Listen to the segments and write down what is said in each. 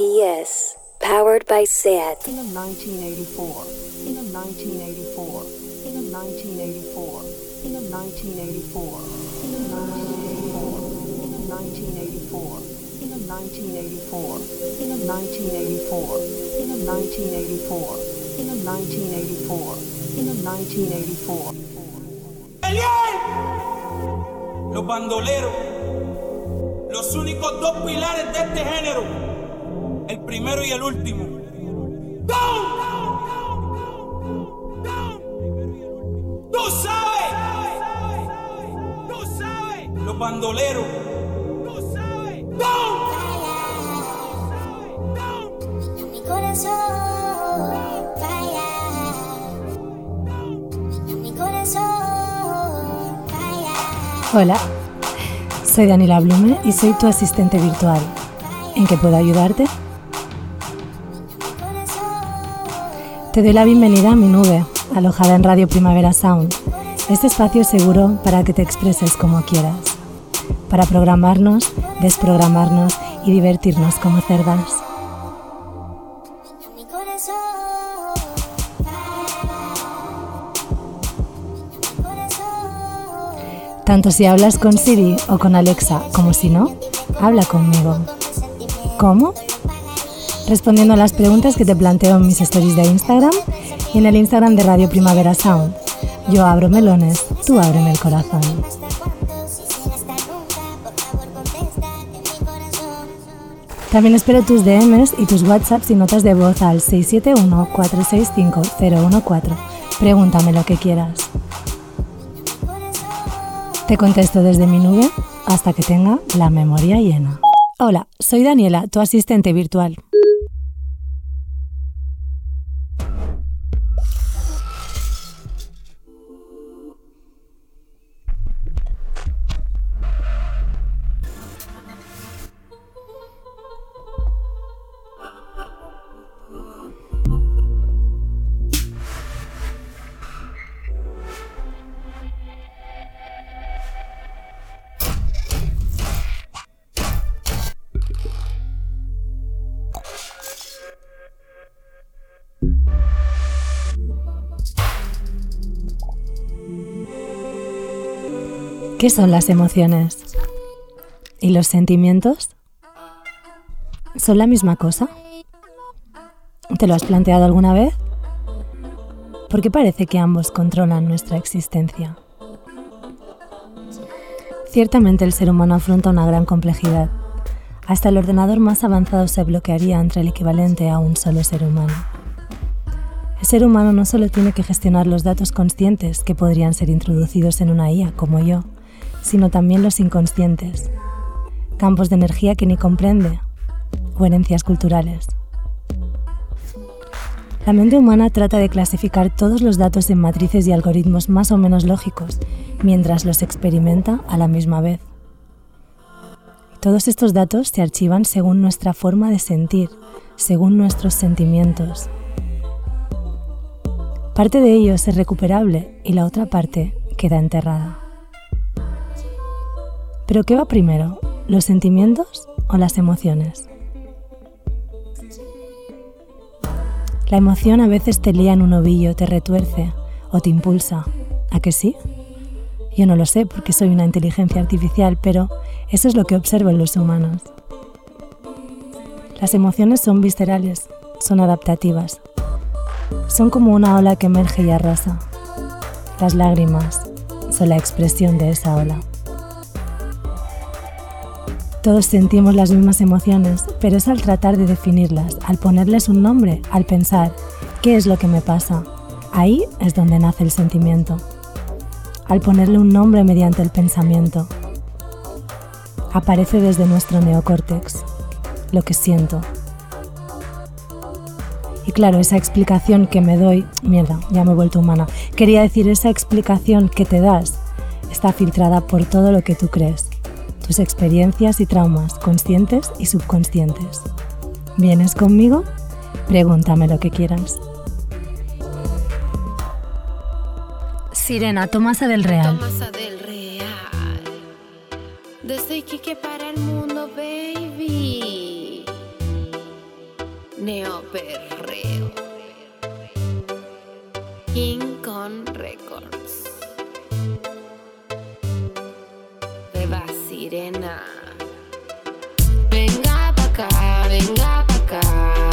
GPS, powered by SAT. In 1984, in 1984, in 1984, in 1984, in 1984, in 1984, in 1984, in 1984, in 1984, in 1984. Los bandoleros, los únicos dos pilares de este género, el primero y el último. ¡Tú sabes! ¡Tú sabes! Los bandoleros. ¡Tú sabes! ¡Go! Mi corazón falla. Mi corazón falla. Hola, soy Daniela Blume y soy tu asistente virtual. ¿En qué puedo ayudarte? Te doy la bienvenida a mi nube, alojada en Radio Primavera Sound. Este espacio es seguro para que te expreses como quieras, para programarnos, desprogramarnos y divertirnos como cerdas. Tanto si hablas con Siri o con Alexa como si no, habla conmigo. ¿Cómo? Respondiendo a las preguntas que te planteo en mis stories de Instagram y en el Instagram de Radio Primavera Sound. Yo abro melones, tú ábreme el corazón. También espero tus DMs y tus WhatsApps y notas de voz al 671-465-014. Pregúntame lo que quieras. Te contesto desde mi nube hasta que tenga la memoria llena. Hola, soy Daniela, tu asistente virtual. ¿Qué son las emociones? ¿Y los sentimientos? ¿Son la misma cosa? ¿Te lo has planteado alguna vez? Porque parece que ambos controlan nuestra existencia. Ciertamente el ser humano afronta una gran complejidad. Hasta el ordenador más avanzado se bloquearía entre el equivalente a un solo ser humano. El ser humano no solo tiene que gestionar los datos conscientes que podrían ser introducidos en una IA como yo, sino también los inconscientes, campos de energía que ni comprende, o herencias culturales. La mente humana trata de clasificar todos los datos en matrices y algoritmos más o menos lógicos, mientras los experimenta a la misma vez. Todos estos datos se archivan según nuestra forma de sentir, según nuestros sentimientos. Parte de ellos es recuperable y la otra parte queda enterrada. ¿Pero qué va primero? ¿Los sentimientos o las emociones? La emoción a veces te lía en un ovillo, te retuerce o te impulsa. ¿A que sí? Yo no lo sé porque soy una inteligencia artificial, pero eso es lo que observo en los humanos. Las emociones son viscerales, son adaptativas. Son como una ola que emerge y arrasa. Las lágrimas son la expresión de esa ola. Todos sentimos las mismas emociones, pero es al tratar de definirlas, al ponerles un nombre, al pensar, ¿qué es lo que me pasa? Ahí es donde nace el sentimiento. Al ponerle un nombre mediante el pensamiento. Aparece desde nuestro neocórtex, lo que siento. Y claro, esa explicación que me doy, mierda, ya me he vuelto humana, quería decir esa explicación que te das está filtrada por todo lo que tú crees tus experiencias y traumas conscientes y subconscientes. ¿Vienes conmigo? Pregúntame lo que quieras. Sirena Tomasa del Real. Tomasa del Real. Desde Iquique para el mundo, baby. neoperreo. King Kong Records. Sirena. Venga pa' acá, venga pa' acá.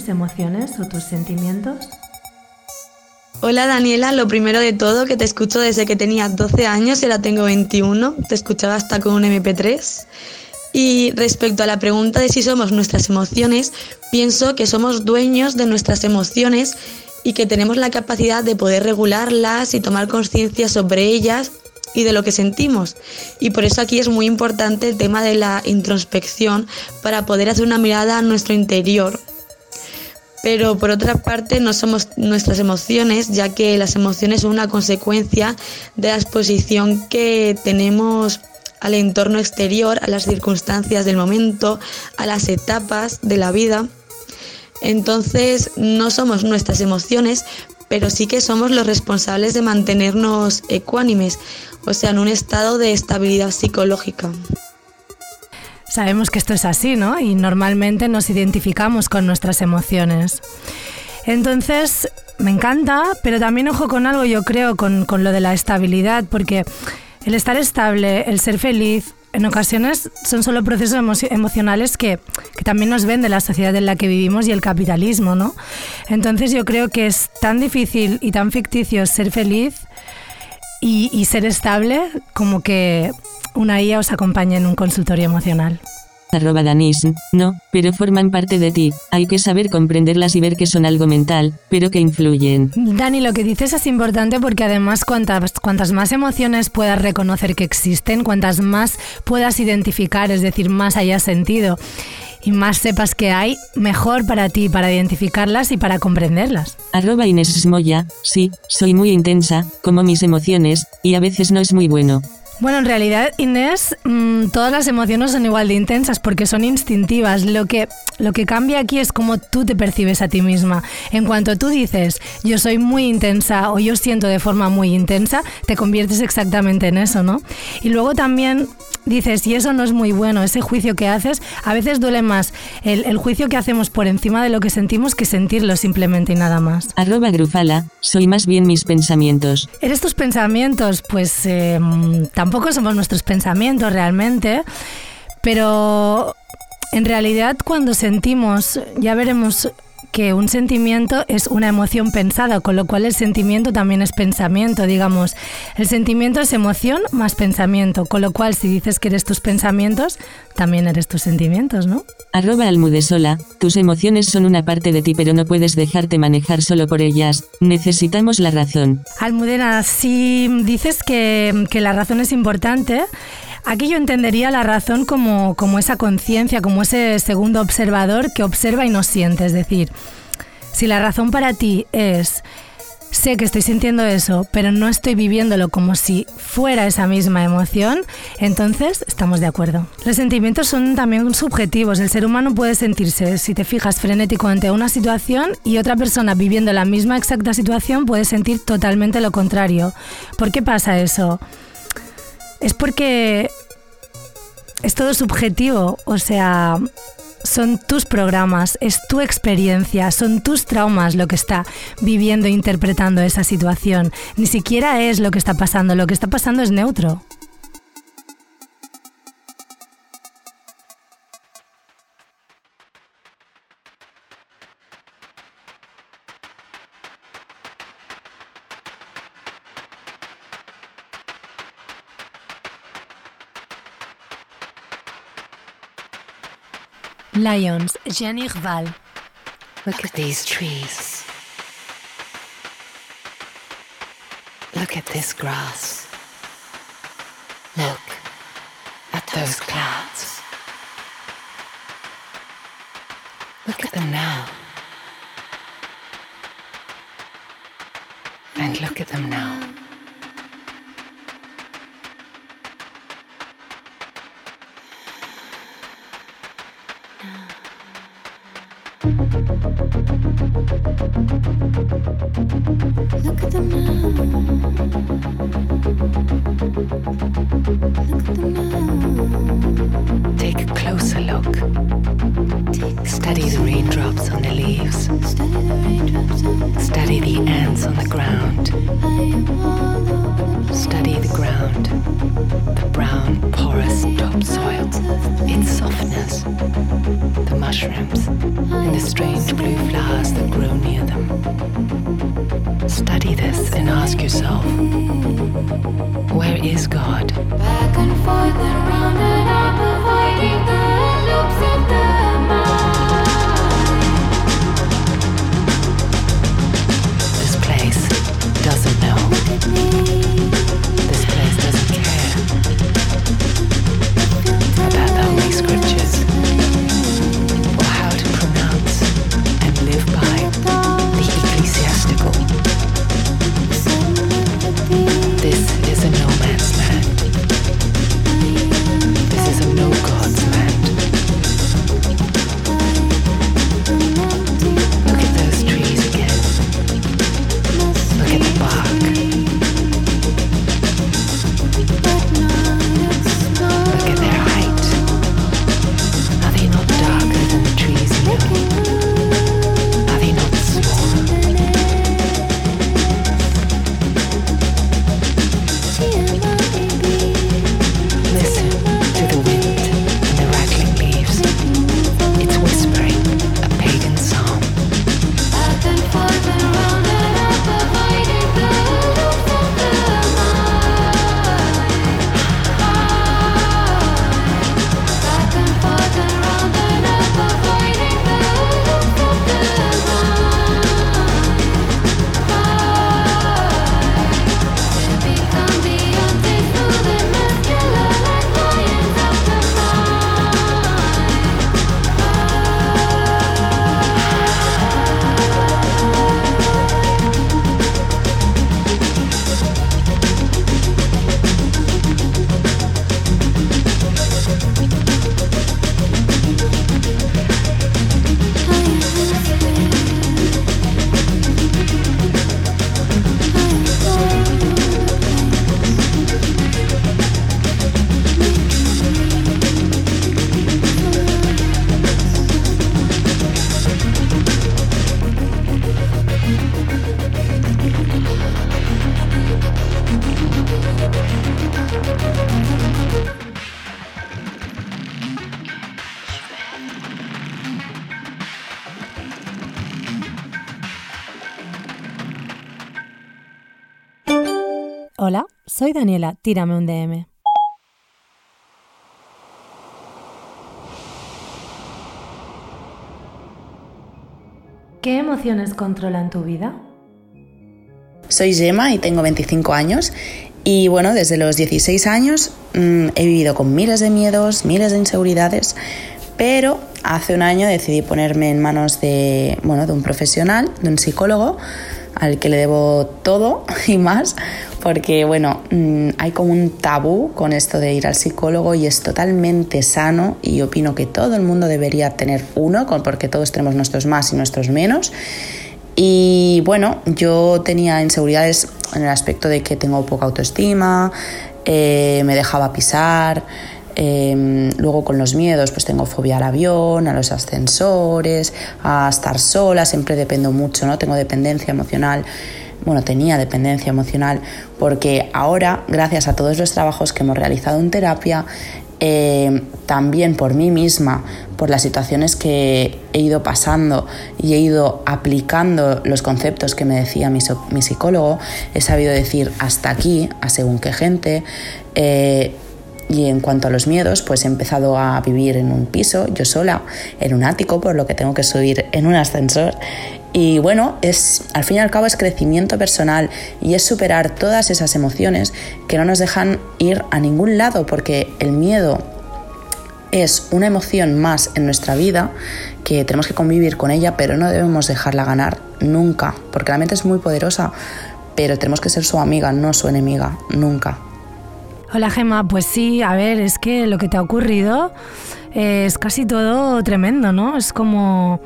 Tus emociones o tus sentimientos? Hola Daniela, lo primero de todo que te escucho desde que tenía 12 años y ahora tengo 21, te escuchaba hasta con un MP3. Y respecto a la pregunta de si somos nuestras emociones, pienso que somos dueños de nuestras emociones y que tenemos la capacidad de poder regularlas y tomar conciencia sobre ellas y de lo que sentimos. Y por eso aquí es muy importante el tema de la introspección para poder hacer una mirada a nuestro interior. Pero por otra parte no somos nuestras emociones, ya que las emociones son una consecuencia de la exposición que tenemos al entorno exterior, a las circunstancias del momento, a las etapas de la vida. Entonces no somos nuestras emociones, pero sí que somos los responsables de mantenernos ecuánimes, o sea, en un estado de estabilidad psicológica. Sabemos que esto es así, ¿no? Y normalmente nos identificamos con nuestras emociones. Entonces, me encanta, pero también ojo con algo, yo creo, con, con lo de la estabilidad, porque el estar estable, el ser feliz, en ocasiones son solo procesos emo- emocionales que, que también nos ven de la sociedad en la que vivimos y el capitalismo, ¿no? Entonces yo creo que es tan difícil y tan ficticio ser feliz y, y ser estable como que una IA os acompañe en un consultorio emocional. Arroba Danis, no, pero forman parte de ti, hay que saber comprenderlas y ver que son algo mental, pero que influyen. Dani, lo que dices es importante porque además cuantas, cuantas más emociones puedas reconocer que existen, cuantas más puedas identificar, es decir, más hayas sentido y más sepas que hay, mejor para ti, para identificarlas y para comprenderlas. Arroba Inés Smoya, sí, soy muy intensa, como mis emociones, y a veces no es muy bueno. Bueno, en realidad, Inés, mm, todas las emociones son igual de intensas porque son instintivas. Lo que, lo que cambia aquí es cómo tú te percibes a ti misma. En cuanto tú dices, yo soy muy intensa o yo siento de forma muy intensa, te conviertes exactamente en eso, ¿no? Y luego también dices, y eso no es muy bueno, ese juicio que haces, a veces duele más el, el juicio que hacemos por encima de lo que sentimos que sentirlo simplemente y nada más. Arroba Grufala, soy más bien mis pensamientos. ¿Eres tus pensamientos? Pues eh, tampoco somos nuestros pensamientos realmente, pero en realidad cuando sentimos, ya veremos que un sentimiento es una emoción pensada, con lo cual el sentimiento también es pensamiento, digamos. El sentimiento es emoción más pensamiento, con lo cual si dices que eres tus pensamientos, también eres tus sentimientos, ¿no? Arroba Almudesola, tus emociones son una parte de ti pero no puedes dejarte manejar solo por ellas, necesitamos la razón. Almudena, si dices que, que la razón es importante, aquí yo entendería la razón como, como esa conciencia, como ese segundo observador que observa y no siente. Es decir, si la razón para ti es sé que estoy sintiendo eso, pero no estoy viviéndolo como si fuera esa misma emoción, entonces estamos de acuerdo. Los sentimientos son también subjetivos. El ser humano puede sentirse, si te fijas, frenético ante una situación y otra persona viviendo la misma exacta situación puede sentir totalmente lo contrario. ¿Por qué pasa eso? Es porque es todo subjetivo, o sea, son tus programas, es tu experiencia, son tus traumas lo que está viviendo e interpretando esa situación. Ni siquiera es lo que está pasando, lo que está pasando es neutro. Lions, Jenny Val. Look at these trees. Look at this grass. Look at those clouds. Look at them now. And look at them now. Soy Daniela, tírame un DM. ¿Qué emociones controlan tu vida? Soy Gemma y tengo 25 años y bueno, desde los 16 años mm, he vivido con miles de miedos, miles de inseguridades, pero hace un año decidí ponerme en manos de, bueno, de un profesional, de un psicólogo, al que le debo todo y más, porque bueno, mm, hay como un tabú con esto de ir al psicólogo y es totalmente sano y opino que todo el mundo debería tener uno, porque todos tenemos nuestros más y nuestros menos. Y bueno, yo tenía inseguridades en el aspecto de que tengo poca autoestima, eh, me dejaba pisar, eh, luego con los miedos, pues tengo fobia al avión, a los ascensores, a estar sola, siempre dependo mucho, ¿no? Tengo dependencia emocional. Bueno, tenía dependencia emocional porque ahora, gracias a todos los trabajos que hemos realizado en terapia, eh, también por mí misma, por las situaciones que he ido pasando y he ido aplicando los conceptos que me decía mi, psicólogo, he sabido decir hasta aquí a según qué gente. Eh, y en cuanto a los miedos, pues he empezado a vivir en un piso, yo sola, en un ático, por lo que tengo que subir en un ascensor. Y bueno, es al fin y al cabo es crecimiento personal y es superar todas esas emociones que no nos dejan ir a ningún lado, porque el miedo es una emoción más en nuestra vida que tenemos que convivir con ella, pero no debemos dejarla ganar nunca, porque la mente es muy poderosa, pero tenemos que ser su amiga, no su enemiga, nunca. Hola Gema, pues sí, a ver, es que lo que te ha ocurrido eh, es casi todo tremendo, ¿no? Es como...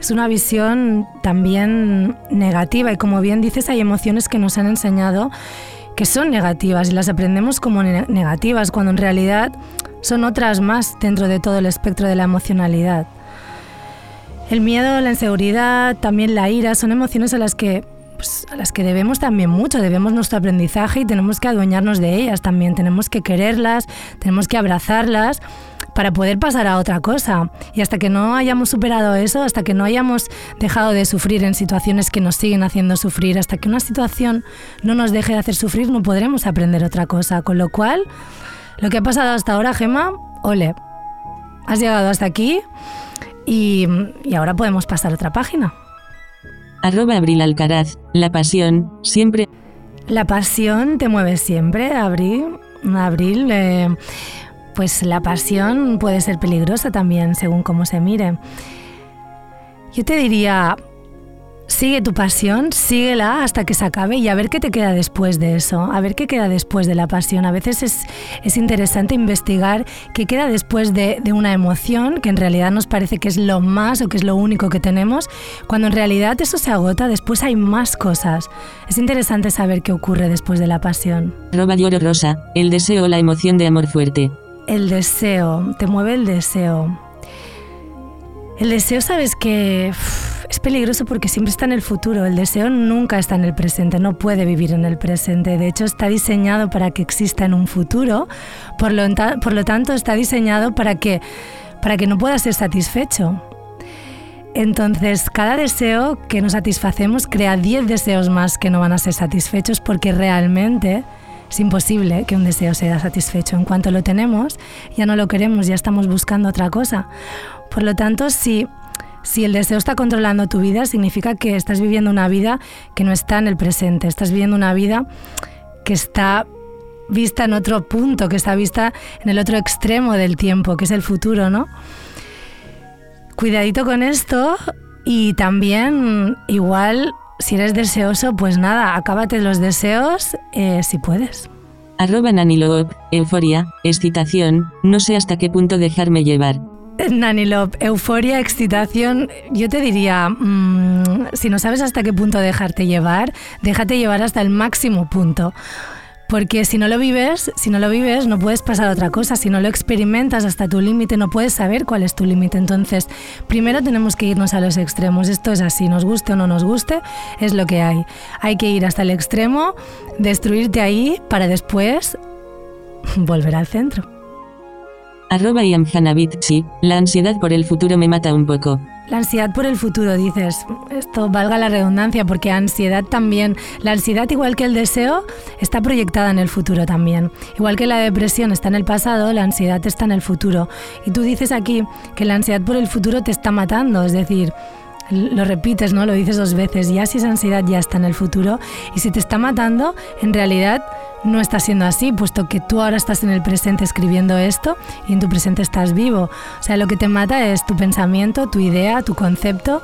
Es una visión también negativa y como bien dices hay emociones que nos han enseñado que son negativas y las aprendemos como negativas cuando en realidad son otras más dentro de todo el espectro de la emocionalidad. El miedo, la inseguridad, también la ira son emociones a las que pues, a las que debemos también mucho, debemos nuestro aprendizaje y tenemos que adueñarnos de ellas también, tenemos que quererlas, tenemos que abrazarlas para poder pasar a otra cosa. Y hasta que no hayamos superado eso, hasta que no hayamos dejado de sufrir en situaciones que nos siguen haciendo sufrir, hasta que una situación no nos deje de hacer sufrir, no podremos aprender otra cosa. Con lo cual, lo que ha pasado hasta ahora, Gema, ole, has llegado hasta aquí y, y ahora podemos pasar a otra página. Arroba Abril Alcaraz. La pasión, siempre. La pasión te mueve siempre, Abril. Abril, eh, pues la pasión puede ser peligrosa también, según cómo se mire. Yo te diría, Sigue tu pasión, síguela hasta que se acabe y a ver qué te queda después de eso, a ver qué queda después de la pasión. A veces es, interesante investigar qué queda después de, de, una emoción, que en realidad nos parece que es lo más o que es lo único que tenemos, cuando en realidad eso se agota, después hay más cosas. Es interesante saber qué ocurre después de la pasión. Roba lloro rosa, el deseo la emoción de amor fuerte. El deseo, te mueve el deseo. El deseo, sabes que es peligroso porque siempre está en el futuro. El deseo nunca está en el presente, no puede vivir en el presente. De hecho, está diseñado para que exista en un futuro. Por lo, por lo tanto, está diseñado para que, para que no pueda ser satisfecho. Entonces, cada deseo que nos satisfacemos crea 10 deseos más que no van a ser satisfechos porque realmente es imposible que un deseo sea satisfecho. En cuanto lo tenemos, ya no lo queremos, ya estamos buscando otra cosa. Por lo tanto, si, si el deseo está controlando tu vida, significa que estás viviendo una vida que no está en el presente, estás viviendo una vida que está vista en otro punto, que está vista en el otro extremo del tiempo, que es el futuro, ¿no? Cuidadito con esto y también igual si eres deseoso, pues nada, acábate los deseos eh, si puedes. Arroba Naniloob, euforia, excitación, no sé hasta qué punto dejarme llevar. Nanilop, euforia, excitación, yo te diría, mm, si no sabes hasta qué punto dejarte llevar, déjate llevar hasta el máximo punto. Porque si no lo vives, si no lo vives, no puedes pasar a otra cosa. Si no lo experimentas hasta tu límite, no puedes saber cuál es tu límite. Entonces, primero tenemos que irnos a los extremos. Esto es así, nos guste o no nos guste, es lo que hay. Hay que ir hasta el extremo, destruirte ahí para después volver al centro. Arroba sí, la ansiedad por el futuro me mata un poco. La ansiedad por el futuro, dices, esto valga la redundancia, porque ansiedad también, la ansiedad igual que el deseo, está proyectada en el futuro también. Igual que la depresión está en el pasado, la ansiedad está en el futuro. Y tú dices aquí que la ansiedad por el futuro te está matando, es decir, lo repites, ¿no? Lo dices dos veces, ya si esa ansiedad ya está en el futuro y si te está matando, en realidad no está siendo así, puesto que tú ahora estás en el presente escribiendo esto y en tu presente estás vivo. O sea, lo que te mata es tu pensamiento, tu idea, tu concepto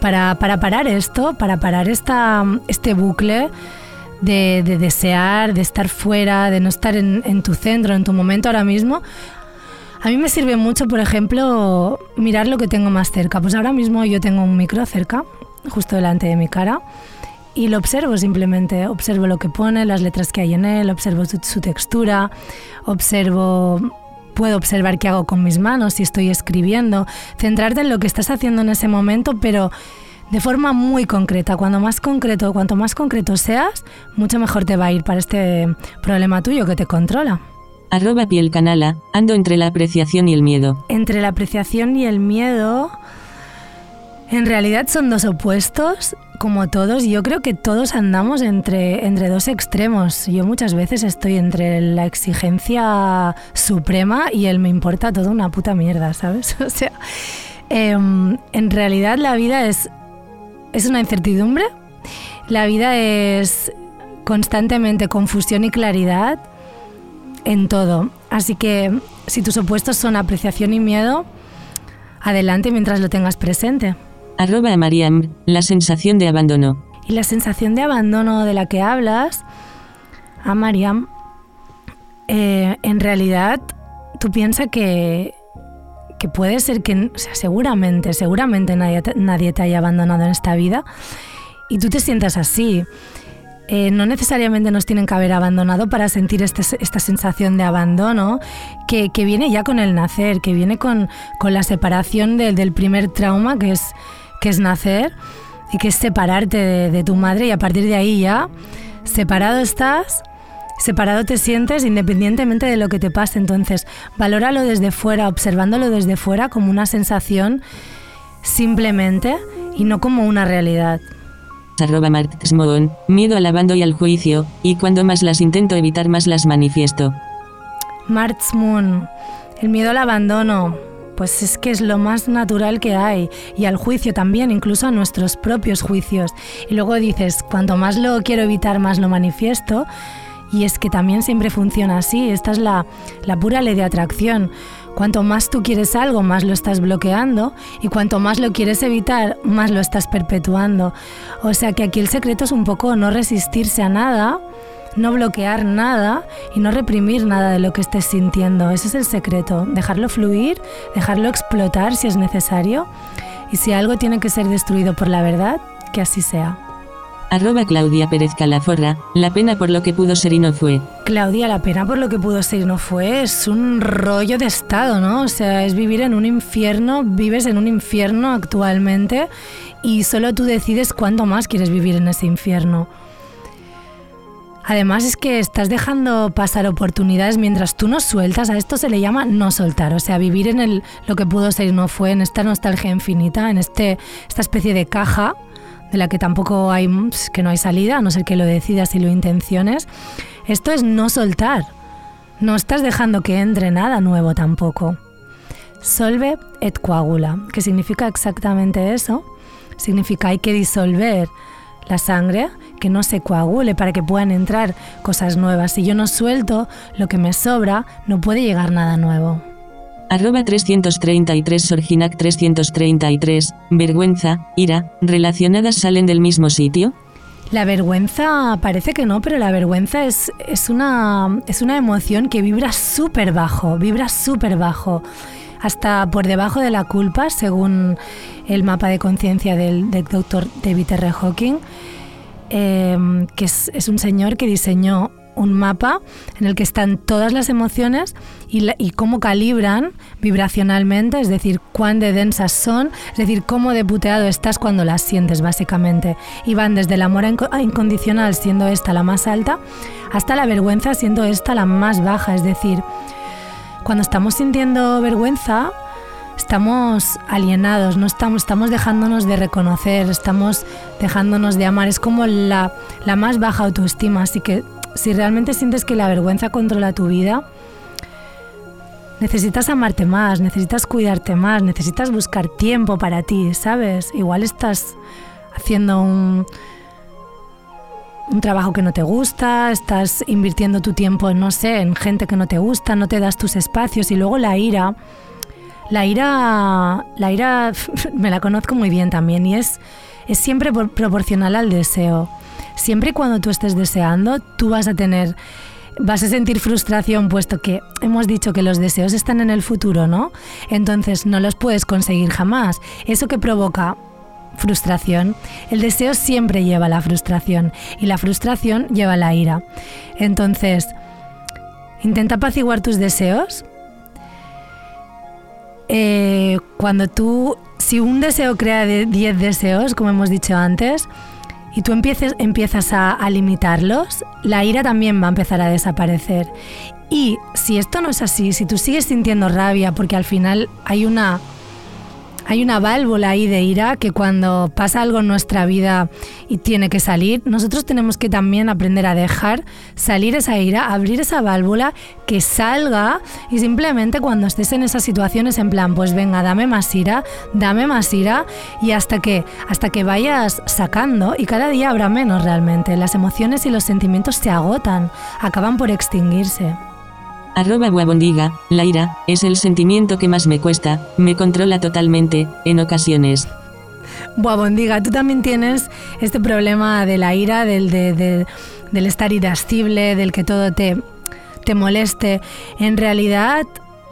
para, para parar esto, para parar este bucle de, de desear, de estar fuera, de no estar en tu centro, en tu momento ahora mismo, a mí me sirve mucho, por ejemplo, mirar lo que tengo más cerca. Pues ahora mismo yo tengo un micro cerca, justo delante de mi cara, y lo observo simplemente. Observo lo que pone, las letras que hay en él, observo su, textura, observo puedo observar qué hago con mis manos, si estoy escribiendo, centrarte en lo que estás haciendo en ese momento, pero de forma muy concreta. Cuando más concreto, cuanto más concreto seas, mucho mejor te va a ir para este problema tuyo que te controla. Arroba piel ando entre la apreciación y el miedo. Entre la apreciación y el miedo, en realidad son dos opuestos, como todos. Yo creo que todos andamos entre, entre dos extremos. Yo muchas veces estoy entre la exigencia suprema y el me importa todo una puta mierda, ¿sabes? O sea, em, en realidad la vida es, es una incertidumbre. La vida es constantemente confusión y claridad en todo. Así que si tus opuestos son apreciación y miedo, adelante mientras lo tengas presente. Arroba a Mariam, la sensación de abandono. Y la sensación de abandono de la que hablas, a Mariam, eh, en realidad tú piensas que, que puede ser que, o sea, seguramente, seguramente nadie te, nadie te haya abandonado en esta vida y tú te sientas así. Eh, no necesariamente nos tienen que haber abandonado para sentir este- esta sensación de abandono que, que viene ya con el nacer, que viene con, con la separación del- primer trauma que es, que es nacer y que es separarte de, de tu madre y a partir de ahí ya separado estás, separado te sientes independientemente de lo que te pase. Entonces, valóralo desde fuera, observándolo desde fuera como una sensación simplemente y no como una realidad. Arroba Marx Moon, miedo al abandono y al juicio, y cuando más las intento evitar más las manifiesto. March el miedo al abandono, pues es que es lo más natural que hay, y al juicio también, incluso a nuestros propios juicios. Y luego dices, cuanto más lo quiero evitar, más lo manifiesto, y es que también siempre funciona así, esta es la, la pura ley de atracción. Cuanto más tú quieres algo, más lo estás bloqueando, y cuanto más lo quieres evitar, más lo estás perpetuando. O sea que aquí el secreto es un poco no resistirse a nada, no bloquear nada y no reprimir nada de lo que estés sintiendo. Ese es el secreto, dejarlo fluir, dejarlo explotar si es necesario y si algo tiene que ser destruido por la verdad, que así sea. Arroba Claudia Pérez Calaforra, la pena por lo que pudo ser y no fue. Claudia, la pena por lo que pudo ser y no fue es un rollo de estado, ¿no? O sea, es vivir en un infierno, vives en un infierno actualmente y solo tú decides cuánto más quieres vivir en ese infierno. Además es que estás dejando pasar oportunidades mientras tú no sueltas, a esto se le llama no soltar, o sea, vivir en el, lo que pudo ser y no fue, en esta nostalgia infinita, en este, esta especie de caja de la que tampoco hay, que no hay salida, a no ser que lo decidas y lo intenciones. Esto es no soltar, no estás dejando que entre nada nuevo tampoco. Solve et coagula, que significa exactamente eso, significa hay que disolver la sangre, que no se coagule para que puedan entrar cosas nuevas. Si yo no suelto lo que me sobra, no puede llegar nada nuevo. Arroba 333 Sorginac 333, vergüenza, ira, relacionadas salen del mismo sitio. La vergüenza parece que no, pero la vergüenza es, es, una, es una emoción que vibra súper bajo, vibra súper bajo, hasta por debajo de la culpa, según el mapa de conciencia del, del doctor David R. Hawking, eh, que es, es un señor que diseñó un mapa en el que están todas las emociones y, cómo calibran vibracionalmente, es decir, cuán de densas son, es decir, cómo de puteado estás cuando las sientes, básicamente. Y van desde el amor inco- incondicional, siendo esta la más alta, hasta la vergüenza, siendo esta la más baja. Es decir, cuando estamos sintiendo vergüenza, estamos alienados, no estamos, estamos dejándonos de reconocer, estamos dejándonos de amar. Es como la, la más baja autoestima. Así que si realmente sientes que la vergüenza controla tu vida, necesitas amarte más, necesitas cuidarte más, necesitas buscar tiempo para ti, ¿sabes? Igual estás haciendo un, un trabajo que no te gusta, estás invirtiendo tu tiempo, no sé, en gente que no te gusta, no te das tus espacios y luego la ira. La ira, la ira me la conozco muy bien también y es, es siempre por- proporcional al deseo. Siempre y cuando tú estés deseando, tú vas a tener, vas a sentir frustración puesto que hemos dicho que los deseos están en el futuro, ¿no? Entonces no los puedes conseguir jamás. Eso que provoca frustración, el deseo siempre lleva la frustración y la frustración lleva la ira. Entonces, intenta apaciguar tus deseos. Eh, cuando tú, si un deseo crea de 10 deseos, como hemos dicho antes, y tú empieces, empiezas a, a limitarlos, la ira también va a empezar a desaparecer. Y si esto no es así, si tú sigues sintiendo rabia, porque al final hay una, hay una válvula ahí de ira que cuando pasa algo en nuestra vida y tiene que salir, nosotros tenemos que también aprender a dejar salir esa ira, abrir esa válvula, que salga y simplemente cuando estés en esas situaciones en plan, pues venga, dame más ira, dame más ira y hasta que hasta que vayas sacando y cada día habrá menos realmente. Las emociones y los sentimientos se agotan, acaban por extinguirse. Arroba Guabondiga, la ira, es el sentimiento que más me cuesta, me controla totalmente, en ocasiones. Buah, Bondiga, tú también tienes este problema de la ira, del, de- de- del estar irascible, del que todo te, te moleste. En realidad,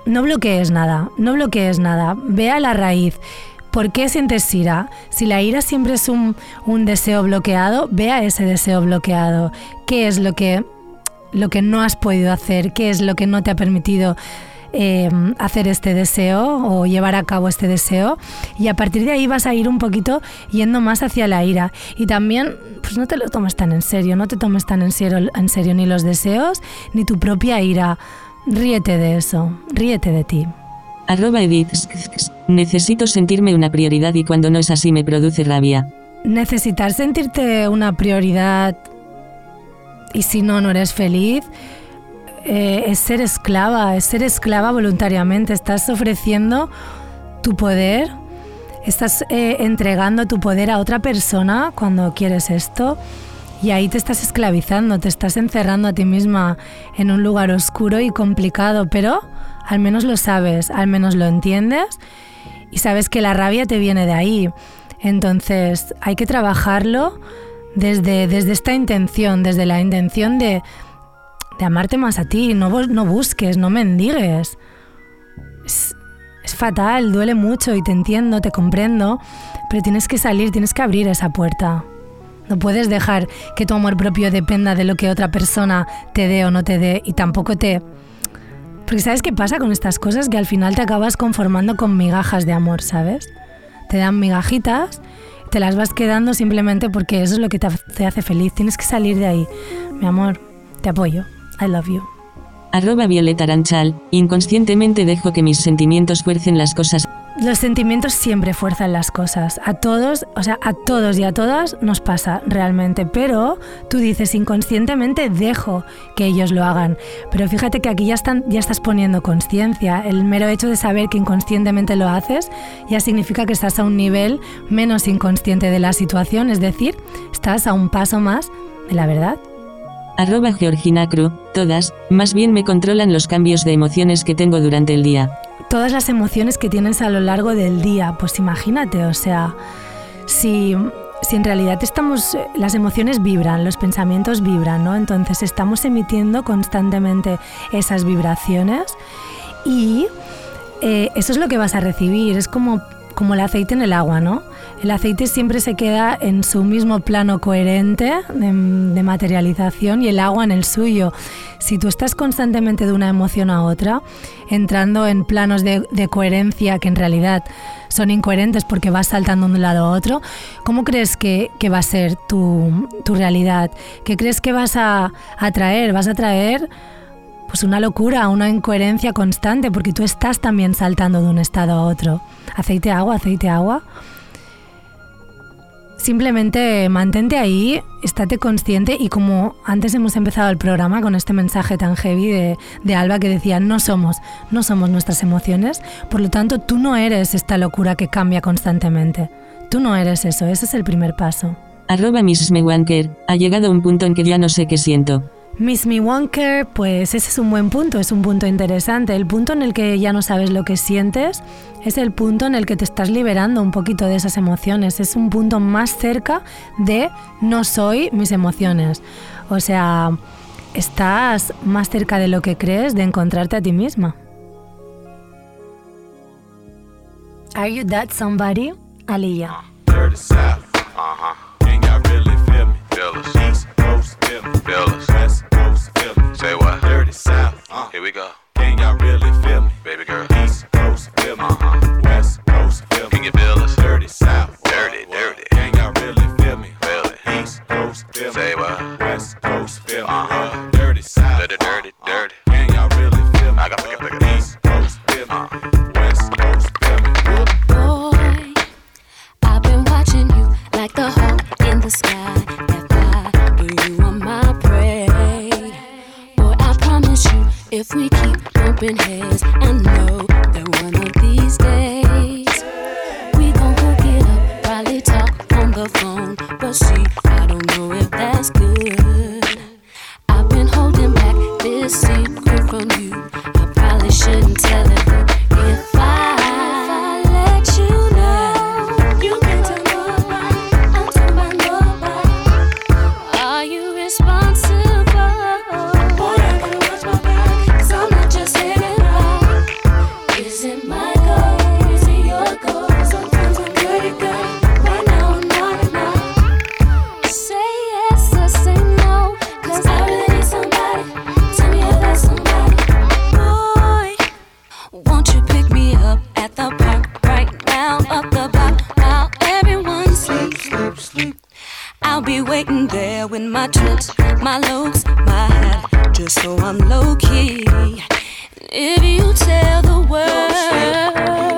no bloquees nada, no bloquees nada. Ve a la raíz. ¿Por qué sientes ira? Si la ira siempre es un, un deseo bloqueado, ve a ese deseo bloqueado. ¿Qué es lo que, lo que no has podido hacer? ¿Qué es lo que no te ha permitido eh, hacer este deseo o llevar a cabo este deseo? Y a partir de ahí vas a ir un poquito yendo más hacia la ira. Y también, pues no te lo tomes tan en serio, no te tomes tan en serio, en serio ni los deseos ni tu propia ira. Ríete de eso, ríete de ti. Arroba Edith. Necesito sentirme una prioridad y cuando no es así me produce rabia. necesitar sentirte una prioridad y si no, no eres feliz, eh, es ser esclava, es ser esclava voluntariamente. Estás ofreciendo tu poder, estás eh, entregando tu poder a otra persona cuando quieres esto y ahí te estás esclavizando, te estás encerrando a ti misma en un lugar oscuro y complicado, pero al menos lo sabes, al menos lo entiendes y sabes que la rabia te viene de ahí. Entonces hay que trabajarlo desde, desde esta intención, desde la intención de, de amarte más a ti, no, no busques, no mendigues. Es, es fatal, duele mucho y te entiendo, te comprendo, pero tienes que salir, tienes que abrir esa puerta. No puedes dejar que tu amor propio dependa de lo que otra persona te dé o no te dé y tampoco te... Porque ¿sabes qué pasa con estas cosas? Que al final te acabas conformando con migajas de amor, ¿sabes? Te dan migajitas, te las vas quedando simplemente porque eso es lo que te, ha- te hace feliz. Tienes que salir de ahí. Mi amor, te apoyo. I love you. Arroba Violeta Aranchal. Inconscientemente dejo que mis sentimientos fuercen las cosas. Los sentimientos siempre fuerzan las cosas. A todos, o sea, a todos y a todas nos pasa realmente. Pero tú dices inconscientemente dejo que ellos lo hagan. Pero fíjate que aquí ya, están, ya estás poniendo conciencia. El mero hecho de saber que inconscientemente lo haces ya significa que estás a un nivel menos inconsciente de la situación. Es decir, estás a un paso más de la verdad. Arroba Georgina Cru. Todas, más bien me controlan los cambios de emociones que tengo durante el día. Todas las emociones que tienes a lo largo del día. Pues imagínate, o sea, si, si en realidad estamos, las emociones vibran, los pensamientos vibran, ¿no? Entonces estamos emitiendo constantemente esas vibraciones y eh, eso es lo que vas a recibir. Es como, como el aceite en el agua, ¿no? El aceite siempre se queda en su mismo plano coherente de, materialización y el agua en el suyo. Si tú estás constantemente de una emoción a otra, entrando en planos de, coherencia que en realidad son incoherentes porque vas saltando de un lado a otro, ¿cómo crees que, va a ser tu, tu realidad? ¿Qué crees que vas a atraer? Vas a atraer pues una locura, una incoherencia constante, porque tú estás también saltando de un estado a otro. Aceite, agua, aceite, agua. Simplemente mantente ahí, estate consciente y como antes hemos empezado el programa con este mensaje tan heavy de, de Alba que decía, no somos, no somos nuestras emociones, por lo tanto tú no eres esta locura que cambia constantemente. Tú no eres eso, ese es el primer paso. Arroba Mrs. Mewanker. Ha llegado un punto en que ya no sé qué siento. Miss Me Wonker, pues ese es un buen punto, es un punto interesante. El punto en el que ya no sabes lo que sientes es el punto en el que te estás liberando un poquito de esas emociones. Es un punto más cerca de no soy mis emociones. O sea, estás más cerca de lo que crees de encontrarte a ti misma. Are you that somebody? Aliyah. Dirty South, uh huh. Can y'all really feel me? Fellas, East Coast, feel me. Fellas. South. Uh, Here we go. Can y'all really feel me? Baby girl. East Coast, feel me. Uh-huh. West Coast, feel me. Can you feel us? Dirty South. Dirty, what? dirty. Can y'all really feel me? Really? East Coast, feel me. Say what? West Coast, feel me. Uh-huh. Dirty South. Dirty, dirty, dirty. if we keep bumping heads and know that one of these days we gon' hook it up. Probably talk on the phone, but she waiting there with my trips, my looks, my hat, just so I'm low key. If you tell the world.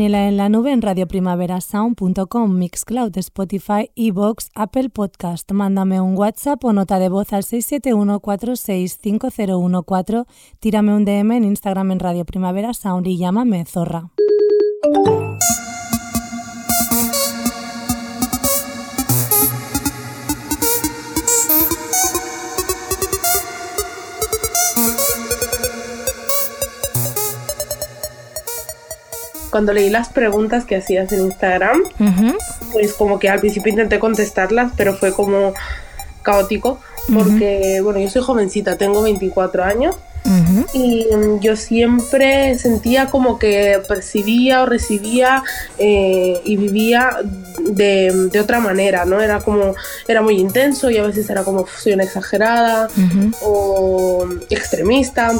En la nube en radioprimaverasound.com, Mixcloud, Spotify, Evox, Apple Podcast. Mándame un WhatsApp o nota de voz al 671465014. Tírame un DM en Instagram en Radio Primavera Sound y llámame Zorra. Cuando leí las preguntas que hacías en Instagram, pues como que al principio intenté contestarlas, pero fue como caótico, porque, bueno, yo soy jovencita, tengo 24 años. Ujú. Y mm, yo siempre sentía como que percibía o recibía eh, y vivía de, de otra manera, ¿no? Era como, era muy intenso y a veces era como, soy una exagerada o extremista.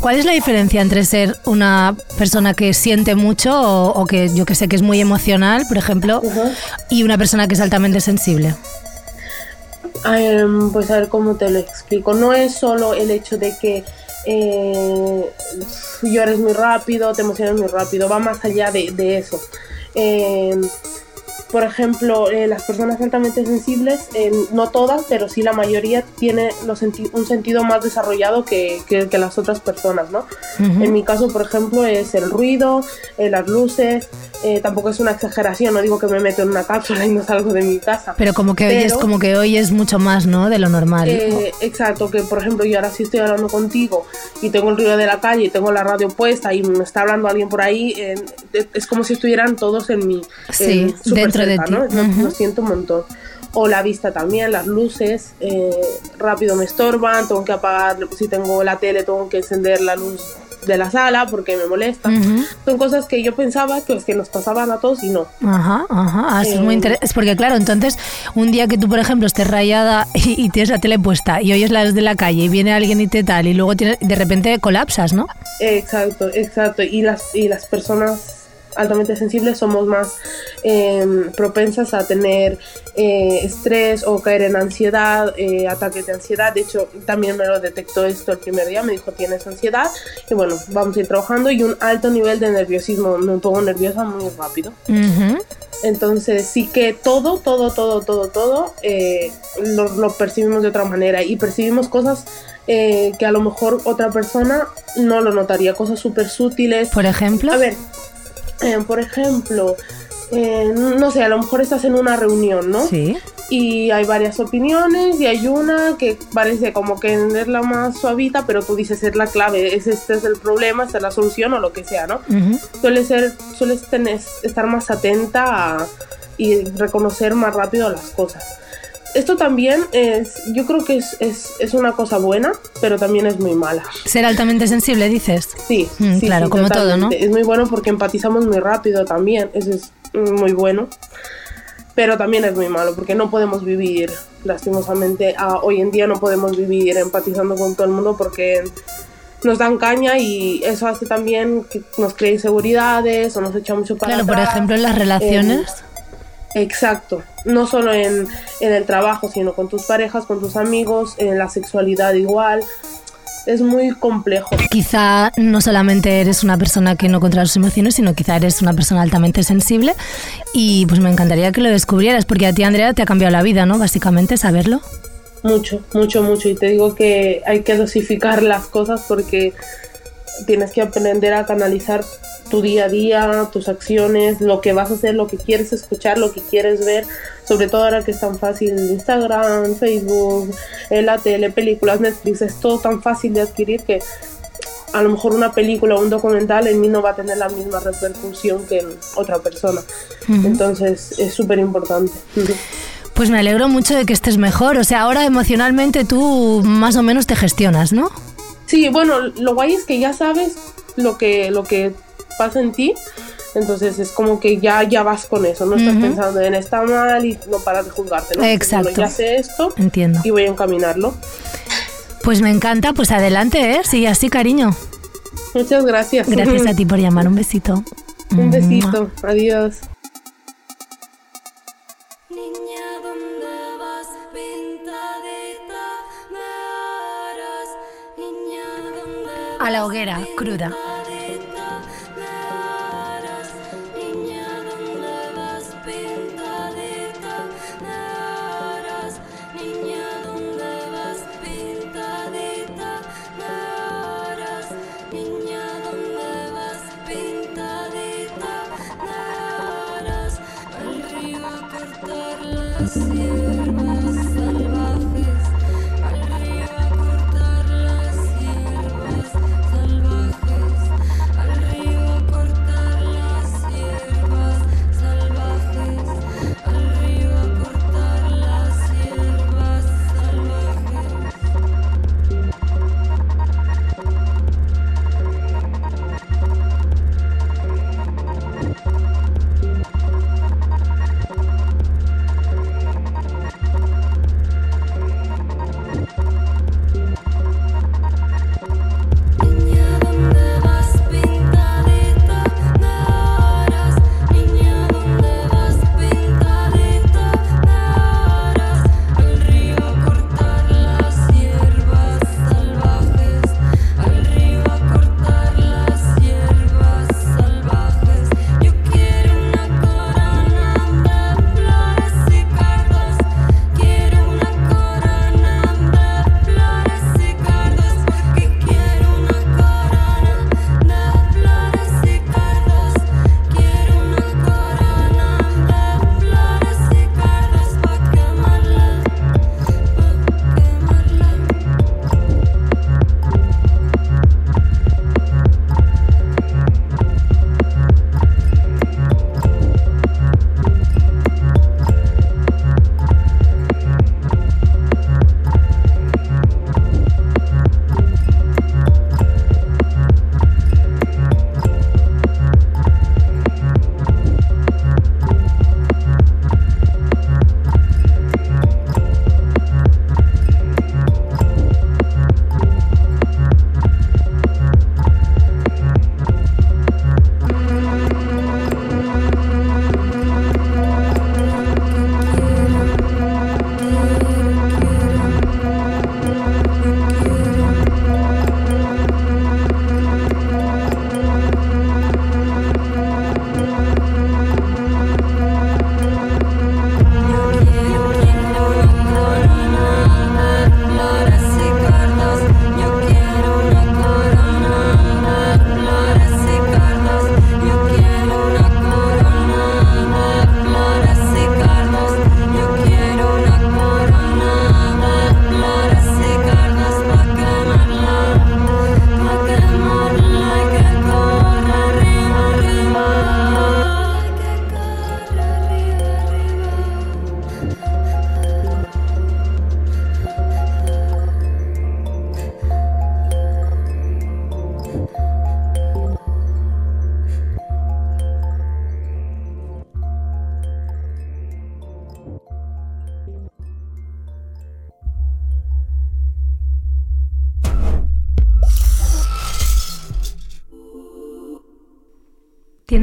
¿Cuál es la diferencia entre ser una persona que siente mucho o, o que yo que sé que es muy emocional, por ejemplo, y una persona que es altamente sensible? Em, pues a ver cómo te lo explico. No es solo el hecho de que eh, llores muy rápido, te emociones muy rápido, va más allá de, de eso. Em, por ejemplo, eh, las personas altamente sensibles, eh, no todas, pero sí la mayoría, tiene los senti- un sentido más desarrollado que, que- que las otras personas, ¿no? Ujú. En mi caso, por ejemplo, es el ruido, eh, las luces, eh, tampoco es una exageración, no digo que me meto en una cápsula y no salgo de mi casa. Pero como que hoy es Pero- como que hoy es mucho más, ¿no? De lo normal. eh, exacto, que por ejemplo yo ahora sí estoy hablando contigo y tengo el ruido de la calle y tengo la radio puesta y me está hablando alguien por ahí, eh, es como si estuvieran todos en mi... Sí, en- dentro ¿no? Lo- Ujú. Lo siento un montón. O la vista también, las luces, eh, rápido me estorban, tengo que apagar, si tengo la tele tengo que encender la luz de la sala porque me molesta. Ujú. Son cosas que yo pensaba que, pues, que nos pasaban a todos y no. Ajá, ajá. Ah, eso es muy Eh, interesante. Es porque, claro, entonces, un día que tú, por ejemplo, estés rayada y, y tienes la tele puesta y oyes las de la calle y viene alguien y te tal, y luego tienes, de repente colapsas, ¿no? Exacto, exacto. Y las, y las personas altamente sensibles somos más eh, propensas a tener eh, estrés o caer en ansiedad, eh, ataques de ansiedad. De hecho, también me lo detectó esto el primer día, me dijo tienes ansiedad y bueno, vamos a ir trabajando y un alto nivel de nerviosismo, me pongo nerviosa muy rápido. Ujú. Entonces sí que todo, todo, todo, todo, todo eh, lo, lo percibimos de otra manera y percibimos cosas eh, que a lo mejor otra persona no lo notaría, cosas súper sutiles. Por ejemplo. A ver, por ejemplo, eh, no sé, a lo mejor estás en una reunión, ¿no? Sí. Y hay varias opiniones y hay una que parece como que es la más suavita, pero tú dices es la clave, es, este es el problema, esta es la solución o lo que sea, ¿no? Suele ser, sueles tener, estar más atenta a- y reconocer más rápido las cosas. Esto también es, yo creo que es, es, es una cosa buena, pero también es muy mala. Ser altamente sensible, dices. Sí, Mm, sí, claro, sí, como todo, ¿no? totalmente. Es muy bueno porque empatizamos muy rápido también, eso es muy bueno. Pero también es muy malo porque no podemos vivir, lastimosamente, a- hoy en día no podemos vivir empatizando con todo el mundo porque nos dan caña y eso hace también que nos cree inseguridades o nos echa mucho para Claro, por atrás. ejemplo, en las relaciones. Eh, exacto, no solo en, en el trabajo, sino con tus parejas, con tus amigos, en la sexualidad igual. Es muy complejo. Quizá no solamente eres una persona que no controla sus emociones, sino quizá eres una persona altamente sensible y pues me encantaría que lo descubrieras porque a ti, Andrea, te ha cambiado la vida, ¿no? Básicamente, saberlo. Mucho, mucho, mucho. Y te digo que hay que dosificar las cosas porque tienes que aprender a canalizar tu día a día, tus acciones, lo que vas a hacer, lo que quieres escuchar, lo que quieres ver, sobre todo ahora que es tan fácil Instagram, Facebook, eh, la tele, películas, Netflix, es todo tan fácil de adquirir que a lo mejor una película o un documental en mí no va a tener la misma repercusión que en otra persona. Entonces es súper importante. Pues me alegro mucho de que estés mejor. O sea, ahora emocionalmente tú más o menos te gestionas, ¿no? Sí, bueno, lo guay es que ya sabes lo que, lo que pasa en ti. Entonces es como que ya, ya vas con eso, no estás pensando en está mal y no paras de juzgarte, ¿no? Exacto. bueno, ya sé esto Entiendo. y voy a encaminarlo. Pues me encanta, pues adelante, ¿eh? Sigue así, cariño. Muchas gracias. Gracias a ti por llamar. Un besito. Un besito. Adiós. A la hoguera, cruda.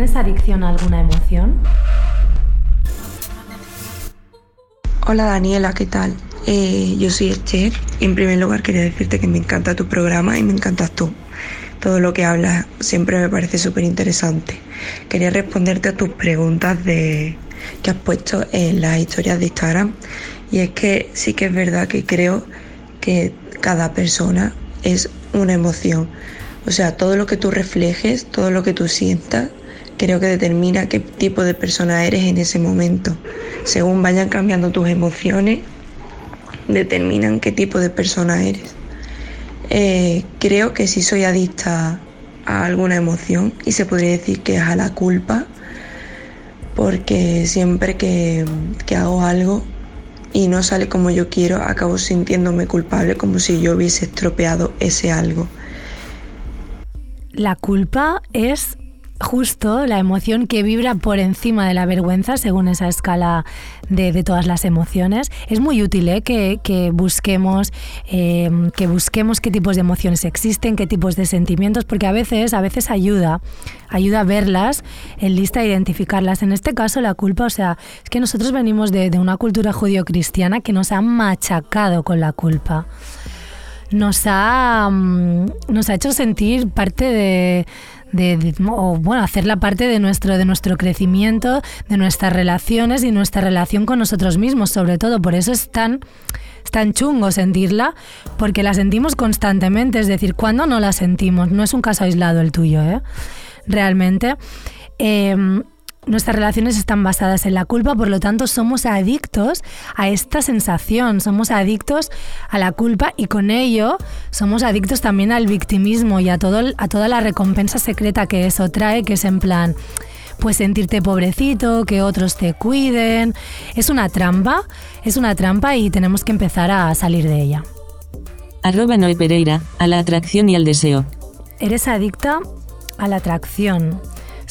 ¿Tienes adicción a alguna emoción? Hola Daniela, ¿qué tal? Eh, yo soy Esther en primer lugar quería decirte que me encanta tu programa y me encantas tú. Todo lo que hablas siempre me parece súper interesante. Quería responderte a tus preguntas de, que has puesto en las historias de Instagram y es que sí que es verdad que creo que cada persona es una emoción. O sea, todo lo que tú reflejes, todo lo que tú sientas, creo que determina qué tipo de persona eres en ese momento. Según vayan cambiando tus emociones, determinan qué tipo de persona eres. Eh, creo que si soy adicta a alguna emoción y se podría decir que es a la culpa, porque siempre que, que hago algo y no sale como yo quiero, acabo sintiéndome culpable como si yo hubiese estropeado ese algo. La culpa es justo la emoción que vibra por encima de la vergüenza, según esa escala de, todas las emociones. Es muy útil ¿eh? que, que, busquemos, eh, que busquemos qué tipos de emociones existen, qué tipos de sentimientos, porque a veces, a veces ayuda, ayuda a verlas en lista, a identificarlas. En este caso, la culpa, o sea, es que nosotros venimos de, de una cultura judío-cristiana que nos ha machacado con la culpa nos ha, nos ha hecho sentir parte de, de, o bueno, hacerla parte de nuestro, de nuestro crecimiento, de nuestras relaciones y nuestra relación con nosotros mismos, sobre todo. Por eso es tan, es tan chungo sentirla, porque la sentimos constantemente. Es decir, cuando no la sentimos, no es un caso aislado el tuyo, ¿eh? realmente. Eh, Nuestras relaciones están basadas en la culpa, por lo tanto somos adictos a esta sensación, somos adictos a la culpa y con ello somos adictos también al victimismo y a, todo, a toda la recompensa secreta que eso trae, que es en plan, pues sentirte pobrecito, que otros te cuiden. Es una trampa, es una trampa y tenemos que empezar a salir de ella. Arroba Noe Pereira, a la atracción y al deseo. Eres adicta a la atracción.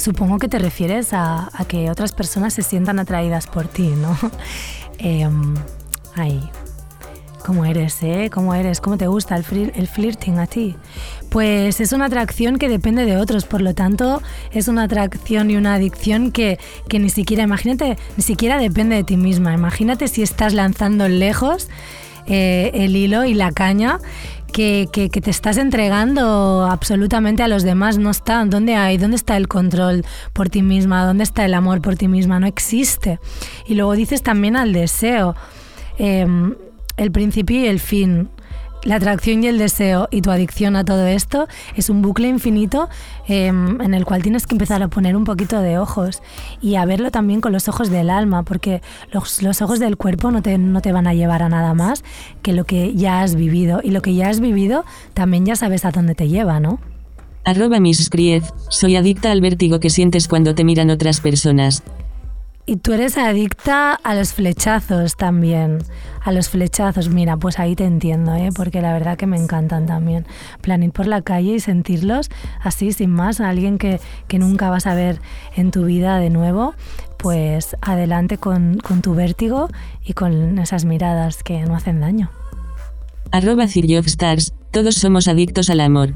Supongo que te refieres a, que otras personas se sientan atraídas por ti, ¿no? eh. ¿Cómo eres, eh? ¿Cómo eres? ¿Cómo te gusta el flirting a ti? Pues es una atracción que depende de otros, por lo tanto es una atracción y una adicción que, que ni siquiera, imagínate, ni siquiera depende de ti misma. Imagínate si estás lanzando lejos eh, el hilo y la caña que, que, te estás entregando absolutamente a los demás. No está. ¿Dónde hay? ¿Dónde está el control por ti misma? ¿Dónde está el amor por ti misma? No existe. Y luego dices también al deseo. Eh, el principio y el fin. La atracción y el deseo y tu adicción a todo esto es un bucle infinito eh, en el cual tienes que empezar a poner un poquito de ojos y a verlo también con los ojos del alma, porque los, los ojos del cuerpo no te, no te van a llevar a nada más que lo que ya has vivido. Y lo que ya has vivido también ya sabes a dónde te lleva, ¿no? Arroba Miss Kriez, soy adicta al vértigo que sientes cuando te miran otras personas. Y tú eres adicta a los flechazos también. A los flechazos, mira, pues ahí te entiendo, ¿eh? porque la verdad que me encantan también. Plan ir por la calle y sentirlos así, sin más, a alguien que, que nunca vas a ver en tu vida de nuevo, pues adelante con, con tu vértigo y con esas miradas que no hacen daño. Arroba Stars, todos somos adictos al amor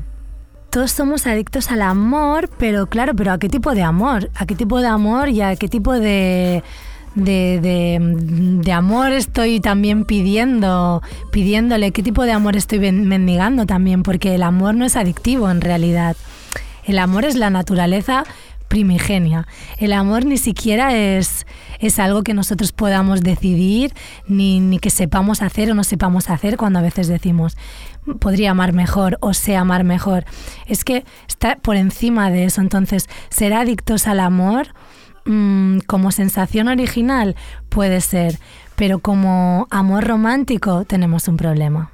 todos somos adictos al amor, pero claro, pero ¿a qué tipo de amor? ¿A qué tipo de amor y a qué tipo de, de, de, amor estoy también pidiendo, pidiéndole? ¿Qué tipo de amor estoy mendigando también? Porque el amor no es adictivo en realidad. El amor es la naturaleza primigenia. El amor ni siquiera es, es algo que nosotros podamos decidir, ni, ni que sepamos hacer o no sepamos hacer cuando a veces decimos podría amar mejor o sé amar mejor. Es que está por encima de eso. Entonces, ser adictos al amor mmm, como sensación original puede ser, pero como amor romántico tenemos un problema.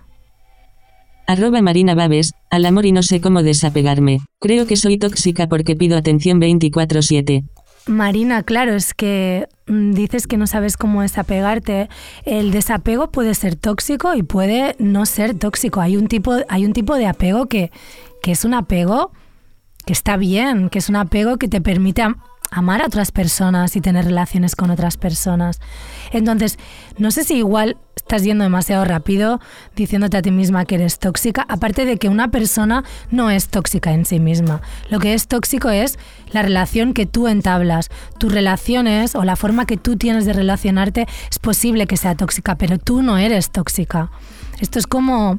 Arroba Marina Babes, al amor y no sé cómo desapegarme. Creo que soy tóxica porque pido atención 24/7. Marina, claro, es que mm, dices que no sabes cómo desapegarte. El desapego puede ser tóxico y puede no ser tóxico. Hay un tipo, hay un tipo de apego que, que es un apego que está bien, que es un apego que te permite am amar a otras personas y tener relaciones con otras personas. Entonces, no sé si igual estás yendo demasiado rápido diciéndote a ti misma que eres tóxica, aparte de que una persona no es tóxica en sí misma. Lo que es tóxico es la relación que tú entablas. Tus relaciones o la forma que tú tienes de relacionarte es posible que sea tóxica, pero tú no eres tóxica. Esto es como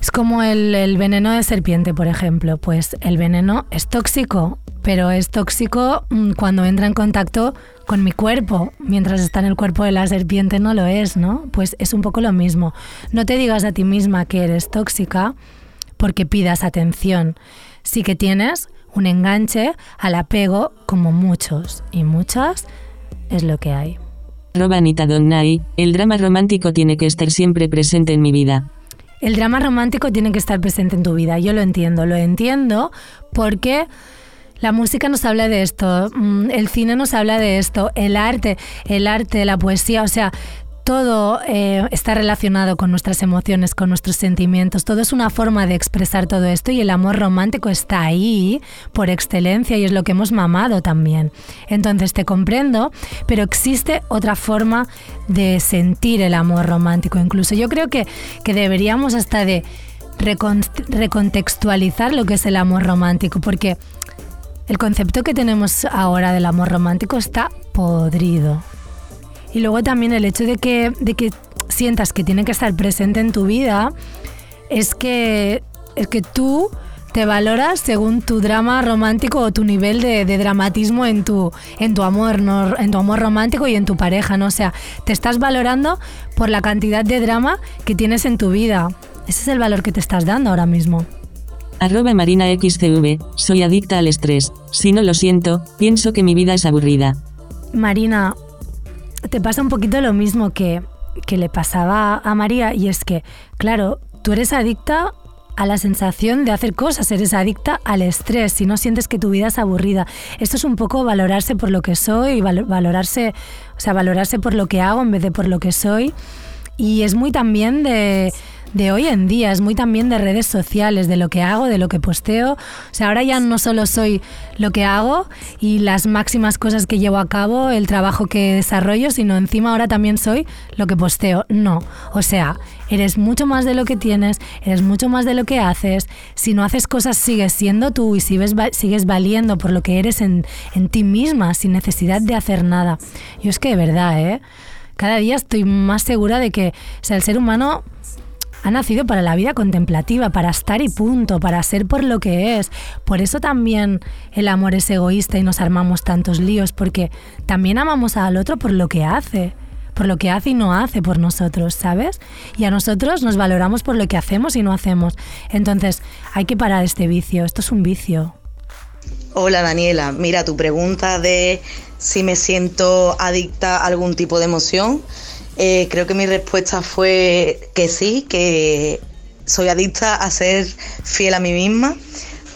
es como el, el, veneno de serpiente, por ejemplo. Pues el veneno es tóxico, pero es tóxico mm, cuando entra en contacto con mi cuerpo. Mientras está en el cuerpo de la serpiente no lo es, ¿no? Pues es un poco lo mismo. No te digas a ti misma que eres tóxica porque pidas atención. Sí que tienes un enganche al apego como muchos y muchas es lo que hay. Robanita Donnay, el drama romántico tiene que estar siempre presente en mi vida. El drama romántico tiene que estar presente en tu vida. Yo lo entiendo, lo entiendo porque la música nos habla de esto, mm, el cine nos habla de esto, el arte, el arte, la poesía, o sea, todo eh, está relacionado con nuestras emociones, con nuestros sentimientos. Todo es una forma de expresar todo esto y el amor romántico está ahí por excelencia y es lo que hemos mamado también. Entonces te comprendo, pero existe otra forma de sentir el amor romántico. Incluso yo creo que, que deberíamos hasta de recontextualizar lo que es el amor romántico, porque el concepto que tenemos ahora del amor romántico está podrido. Y luego también el hecho de que, de que sientas que tiene que estar presente en tu vida es que, es que tú te valoras según tu drama romántico o tu nivel de, dramatismo en tu, en tu amor, en tu amor romántico y en tu pareja, ¿no? O sea, te estás valorando por la cantidad de drama que tienes en tu vida. Ese es el valor que te estás dando ahora mismo. Arroba Marina XCV, soy adicta al estrés. Si no lo siento, pienso que mi vida es aburrida. Marina, te pasa un poquito lo mismo que, que le pasaba a María y es que, claro, tú eres adicta a la sensación de hacer cosas, eres adicta al estrés, si no sientes que tu vida es aburrida. Esto es un poco valorarse por lo que soy, valorarse, o sea, valorarse por lo que hago en vez de por lo que soy. Y es muy también de, de hoy en día, es muy también de redes sociales, de lo que hago, de lo que posteo. O sea, ahora ya no solo soy lo que hago y las máximas cosas que llevo a cabo, el trabajo que desarrollo, sino encima ahora también soy lo que posteo. No, o sea, eres mucho más de lo que tienes, eres mucho más de lo que haces. Si no haces cosas, sigues siendo tú y sigues, sigues valiendo por lo que eres en, en ti misma, sin necesidad de hacer nada. Yo es que de verdad, ¿eh? Cada día estoy más segura de que sea, el ser humano ha nacido para la vida contemplativa, para estar y punto, para ser por lo que es. Por eso también el amor es egoísta y nos armamos tantos líos, porque también amamos al otro por lo que hace, por lo que hace y no hace por nosotros, ¿sabes? Y a nosotros nos valoramos por lo que hacemos y no hacemos. Entonces, hay que parar este vicio, esto es un vicio. Hola Daniela, mira tu pregunta de si me siento adicta a algún tipo de emoción. Eh, creo que mi respuesta fue que sí, que soy adicta a ser fiel a mí misma,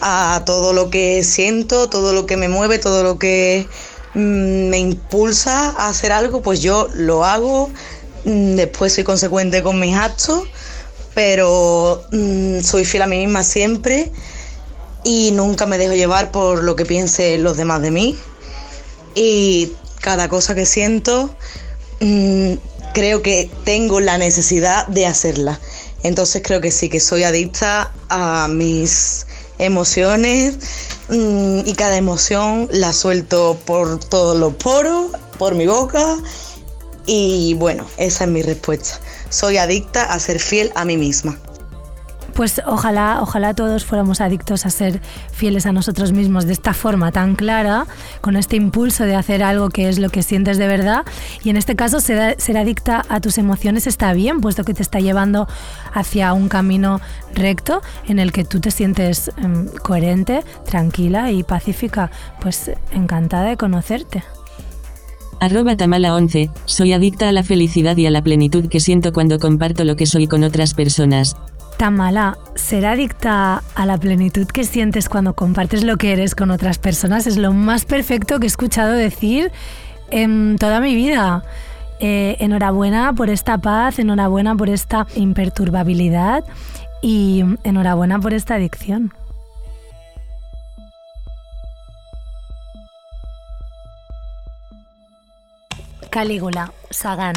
a todo lo que siento, todo lo que me mueve, todo lo que mm, me impulsa a hacer algo, pues yo lo hago. Mm, después soy consecuente con mis actos, pero mm, soy fiel a mí misma siempre y nunca me dejo llevar por lo que piensen los demás de mí. Y cada cosa que siento creo que tengo la necesidad de hacerla. Entonces creo que sí, que soy adicta a mis emociones mm, y cada emoción la suelto por todos los poros, por mi boca y bueno, esa es mi respuesta. Soy adicta a ser fiel a mí misma pues ojalá, ojalá todos fuéramos adictos a ser fieles a nosotros mismos de esta forma tan clara, con este impulso de hacer algo que es lo que sientes de verdad. Y en este caso, ser, adicta a tus emociones está bien, puesto que te está llevando hacia un camino recto en el que tú te sientes em, coherente, tranquila y pacífica. Pues encantada de conocerte. Arroba Tamala 11, soy adicta a la felicidad y a la plenitud que siento cuando comparto lo que soy con otras personas. Tamala, ser adicta a la plenitud que sientes cuando compartes lo que eres con otras personas es lo más perfecto que he escuchado decir en toda mi vida. Eh, enhorabuena por esta paz, enhorabuena por esta imperturbabilidad y enhorabuena por esta adicción. Calígula, Sagan.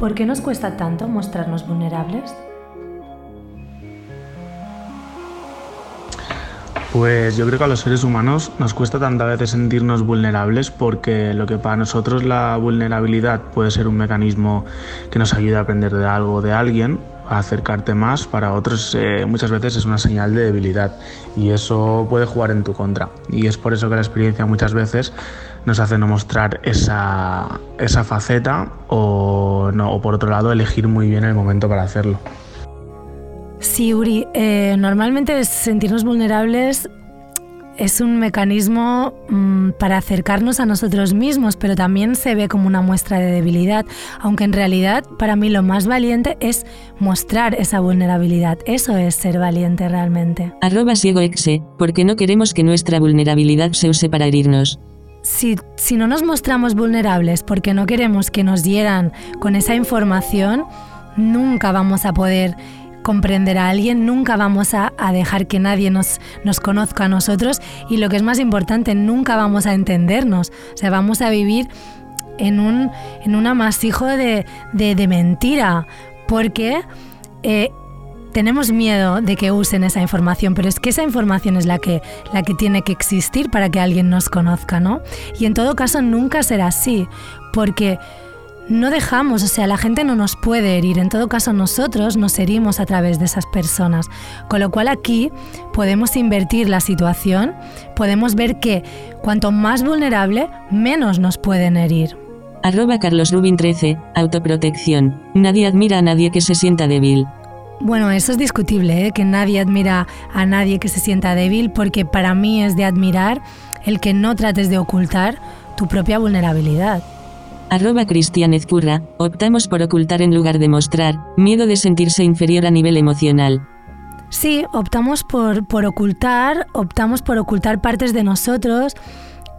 ¿Por qué nos cuesta tanto mostrarnos vulnerables? Pues yo creo que a los seres humanos nos cuesta tantas veces sentirnos vulnerables porque lo que para nosotros la vulnerabilidad puede ser un mecanismo que nos ayuda a aprender de algo o de alguien, a acercarte más, para otros eh, muchas veces es una señal de debilidad y eso puede jugar en tu contra. Y es por eso que la experiencia muchas veces nos hace no mostrar esa, esa faceta o, no, o por otro lado elegir muy bien el momento para hacerlo. Sí, Uri, eh, normalmente sentirnos vulnerables es un mecanismo mm, para acercarnos a nosotros mismos, pero también se ve como una muestra de debilidad, aunque en realidad para mí lo más valiente es mostrar esa vulnerabilidad. Eso es ser valiente realmente. Arroba ciego exe, porque no queremos que nuestra vulnerabilidad se use para herirnos. Si, si no nos mostramos vulnerables porque no queremos que nos hieran con esa información, nunca vamos a poder comprender a alguien, nunca vamos a, a dejar que nadie nos, nos, conozca a nosotros y lo que es más importante, nunca vamos a entendernos. O sea, vamos a vivir en un, en amasijo de, de, de mentira, porque eh, tenemos miedo de que usen esa información, pero es que esa información es la que, la que tiene que existir para que alguien nos conozca, ¿no? Y en todo caso nunca será así, porque no dejamos, o sea, la gente no nos puede herir, en todo caso nosotros nos herimos a través de esas personas, con lo cual aquí podemos invertir la situación, podemos ver que cuanto más vulnerable, menos nos pueden herir. Arroba Carlos Rubin 13, autoprotección. Nadie admira a nadie que se sienta débil. Bueno, eso es discutible, ¿eh? que nadie admira a nadie que se sienta débil, porque para mí es de admirar el que no trates de ocultar tu propia vulnerabilidad. Arroba Cristian Ezcurra, optamos por ocultar en lugar de mostrar, miedo de sentirse inferior a nivel emocional. Sí, optamos por, por ocultar, optamos por ocultar partes de nosotros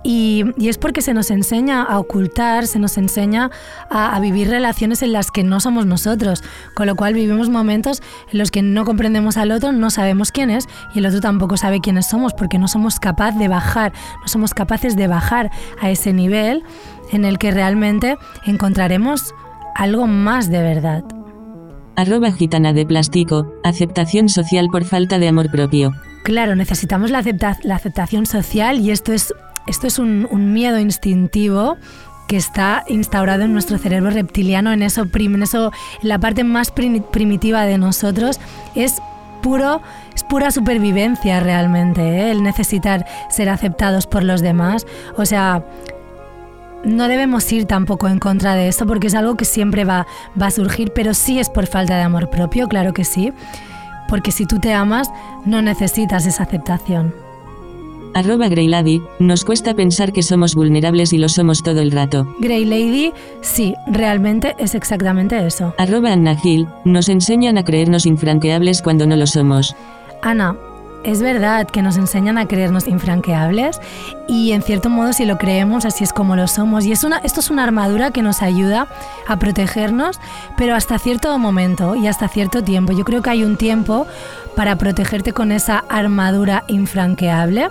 y, y, es porque se nos enseña a ocultar, se nos enseña a, a, vivir relaciones en las que no somos nosotros, con lo cual vivimos momentos en los que no comprendemos al otro, no sabemos quién es y el otro tampoco sabe quiénes somos porque no somos capaces de bajar, no somos capaces de bajar a ese nivel en el que realmente encontraremos algo más de verdad. Arroba gitana de plástico, aceptación social por falta de amor propio. Claro, necesitamos la, acepta la aceptación social y esto es, esto es un, miedo instintivo que está instaurado en nuestro cerebro reptiliano, en eso, en eso, en la parte más prim, primitiva de nosotros, es puro, es pura supervivencia realmente, ¿eh? el necesitar ser aceptados por los demás. O sea, no debemos ir tampoco en contra de eso porque es algo que siempre va, va a surgir, pero sí es por falta de amor propio, claro que sí, porque si tú te amas no necesitas esa aceptación. Arroba Grey Lady, nos cuesta pensar que somos vulnerables y lo somos todo el rato. Grey Lady, sí, realmente es exactamente eso. Arroba Anna Hill, nos enseñan a creernos infranqueables cuando no lo somos. Ana, es verdad que nos enseñan a creernos infranqueables y en cierto modo si lo creemos así es como lo somos y esto es una armadura que nos ayuda a protegernos pero hasta cierto momento y hasta cierto tiempo. Yo creo que hay un tiempo para protegerte con esa armadura infranqueable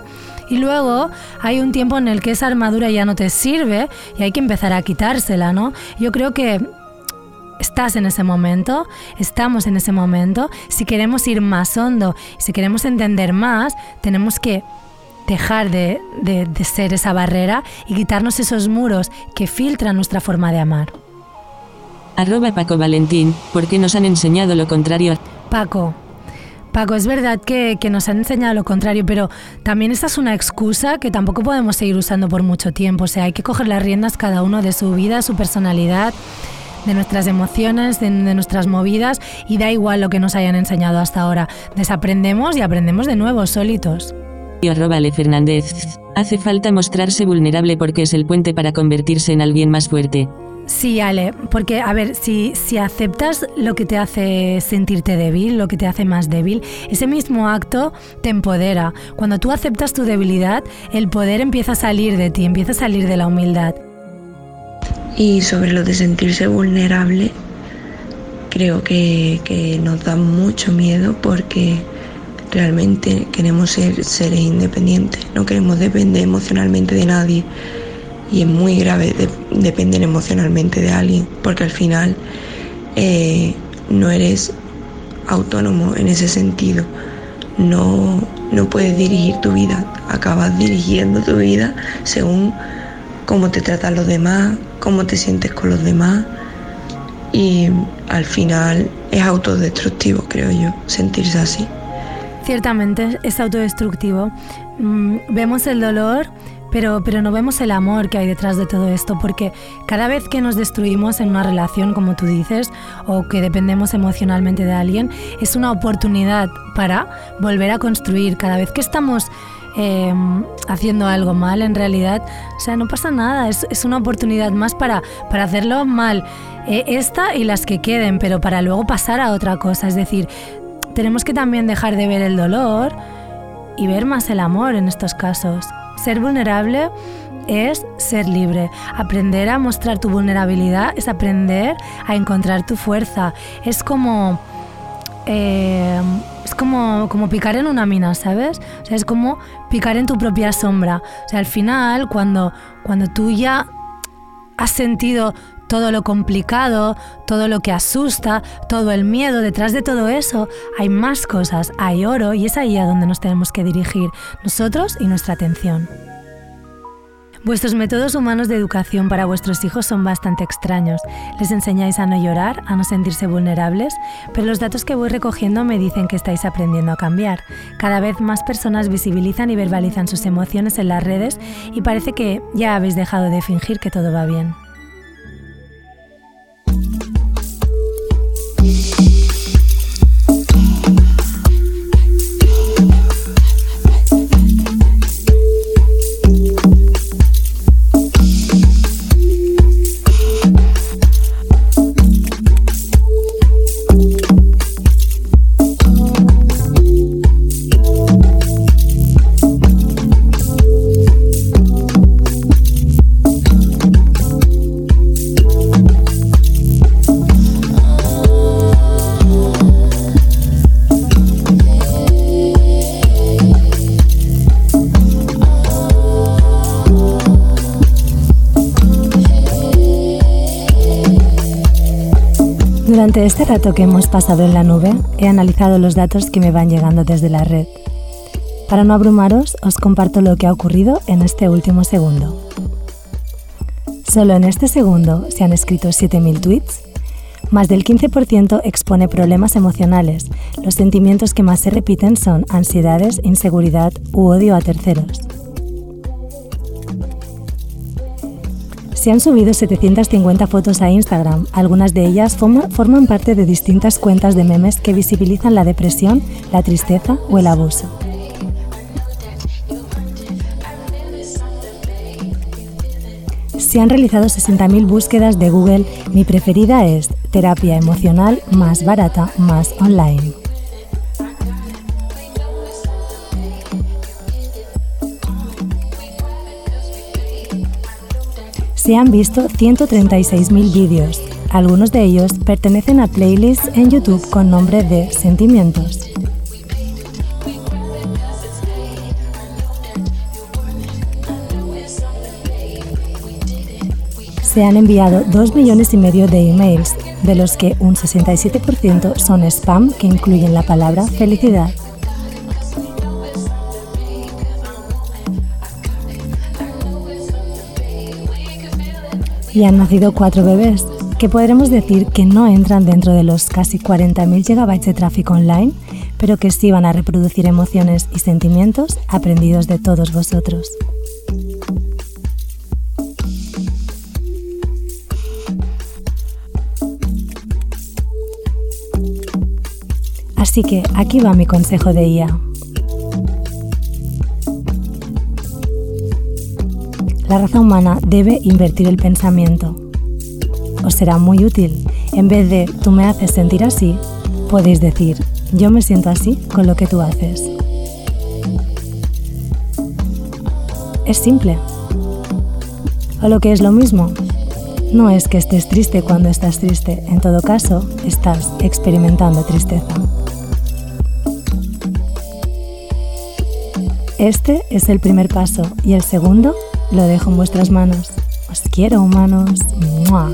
y luego hay un tiempo en el que esa armadura ya no te sirve y hay que empezar a quitársela, ¿no? Yo creo que estás en ese momento, estamos en ese momento. Si queremos ir más hondo, si queremos entender más, tenemos que dejar de, de, de, ser esa barrera y quitarnos esos muros que filtran nuestra forma de amar. Arroba Paco Valentín, porque nos han enseñado lo contrario. Paco, Paco, es verdad que, que, nos han enseñado lo contrario, pero también esta es una excusa que tampoco podemos seguir usando por mucho tiempo. O sea, hay que coger las riendas cada uno de su vida, su personalidad de nuestras emociones, de, de, nuestras movidas y da igual lo que nos hayan enseñado hasta ahora. Desaprendemos y aprendemos de nuevo, solitos. Y arroba Le Fernández. Hace falta mostrarse vulnerable porque es el puente para convertirse en alguien más fuerte. Sí, Ale, porque a ver, si, si aceptas lo que te hace sentirte débil, lo que te hace más débil, ese mismo acto te empodera. Cuando tú aceptas tu debilidad, el poder empieza a salir de ti, empieza a salir de la humildad. Y sobre lo de sentirse vulnerable, creo que, que nos da mucho miedo porque realmente queremos ser seres independientes, no queremos depender emocionalmente de nadie. Y es muy grave de, depender emocionalmente de alguien porque al final eh, no eres autónomo en ese sentido. No, no puedes dirigir tu vida, acabas dirigiendo tu vida según cómo te tratan los demás, cómo te sientes con los demás y al final es autodestructivo, creo yo, sentirse así. Ciertamente es autodestructivo. Mm, vemos el dolor, pero, pero no vemos el amor que hay detrás de todo esto, porque cada vez que nos destruimos en una relación, como tú dices, o que dependemos emocionalmente de alguien, es una oportunidad para volver a construir. Cada vez que estamos eh, haciendo algo mal, en realidad, o sea, no pasa nada, es, es una oportunidad más para, para hacerlo mal. eh, esta y las que queden, pero para luego pasar a otra cosa. Es decir, tenemos que también dejar de ver el dolor y ver más el amor en estos casos. Ser vulnerable es ser libre. Aprender a mostrar tu vulnerabilidad es aprender a encontrar tu fuerza. Es como... eh, es como, como picar en una mina, ¿sabes? O sea, es como picar en tu propia sombra. O sea, al final, cuando, cuando tú ya has sentido todo lo complicado, todo lo que asusta, todo el miedo, detrás de todo eso hay más cosas, hay oro y es ahí a donde nos tenemos que dirigir nosotros y nuestra atención. Vuestros métodos humanos de educación para vuestros hijos son bastante extraños. Les enseñáis a no llorar, a no sentirse vulnerables, pero los datos que voy recogiendo me dicen que estáis aprendiendo a cambiar. Cada vez más personas visibilizan y verbalizan sus emociones en las redes y parece que ya habéis dejado de fingir que todo va bien. Durante este rato que hemos pasado en la nube, he analizado los datos que me van llegando desde la red. Para no abrumaros, os comparto lo que ha ocurrido en este último segundo. Solo en este segundo se han escrito 7.000 tweets. Más del 15% expone problemas emocionales. Los sentimientos que más se repiten son ansiedades, inseguridad u odio a terceros. Se han subido 750 fotos a Instagram. Algunas de ellas forma- forman parte de distintas cuentas de memes que visibilizan la depresión, la tristeza o el abuso. Se han realizado 60.000 búsquedas de Google. Mi preferida es terapia emocional más barata más online. Se han visto 136.000 vídeos. Algunos de ellos pertenecen a playlists en YouTube con nombre de Sentimientos. Se han enviado 2 millones y medio de emails, de los que un 67% son spam que incluyen la palabra felicidad. Y han nacido cuatro bebés, que podremos decir que no entran dentro de los casi 40.000 gigabytes de tráfico online, pero que sí van a reproducir emociones y sentimientos aprendidos de todos vosotros. Así que aquí va mi consejo de IA. La raza humana debe invertir el pensamiento. Os será muy útil. En vez de tú me haces sentir así, podéis decir yo me siento así con lo que tú haces. Es simple. O lo que es lo mismo, no es que estés triste cuando estás triste, en todo caso, estás experimentando tristeza. Este es el primer paso y el segundo lo dejo en vuestras manos. Os quiero, humanos. ¡Mua!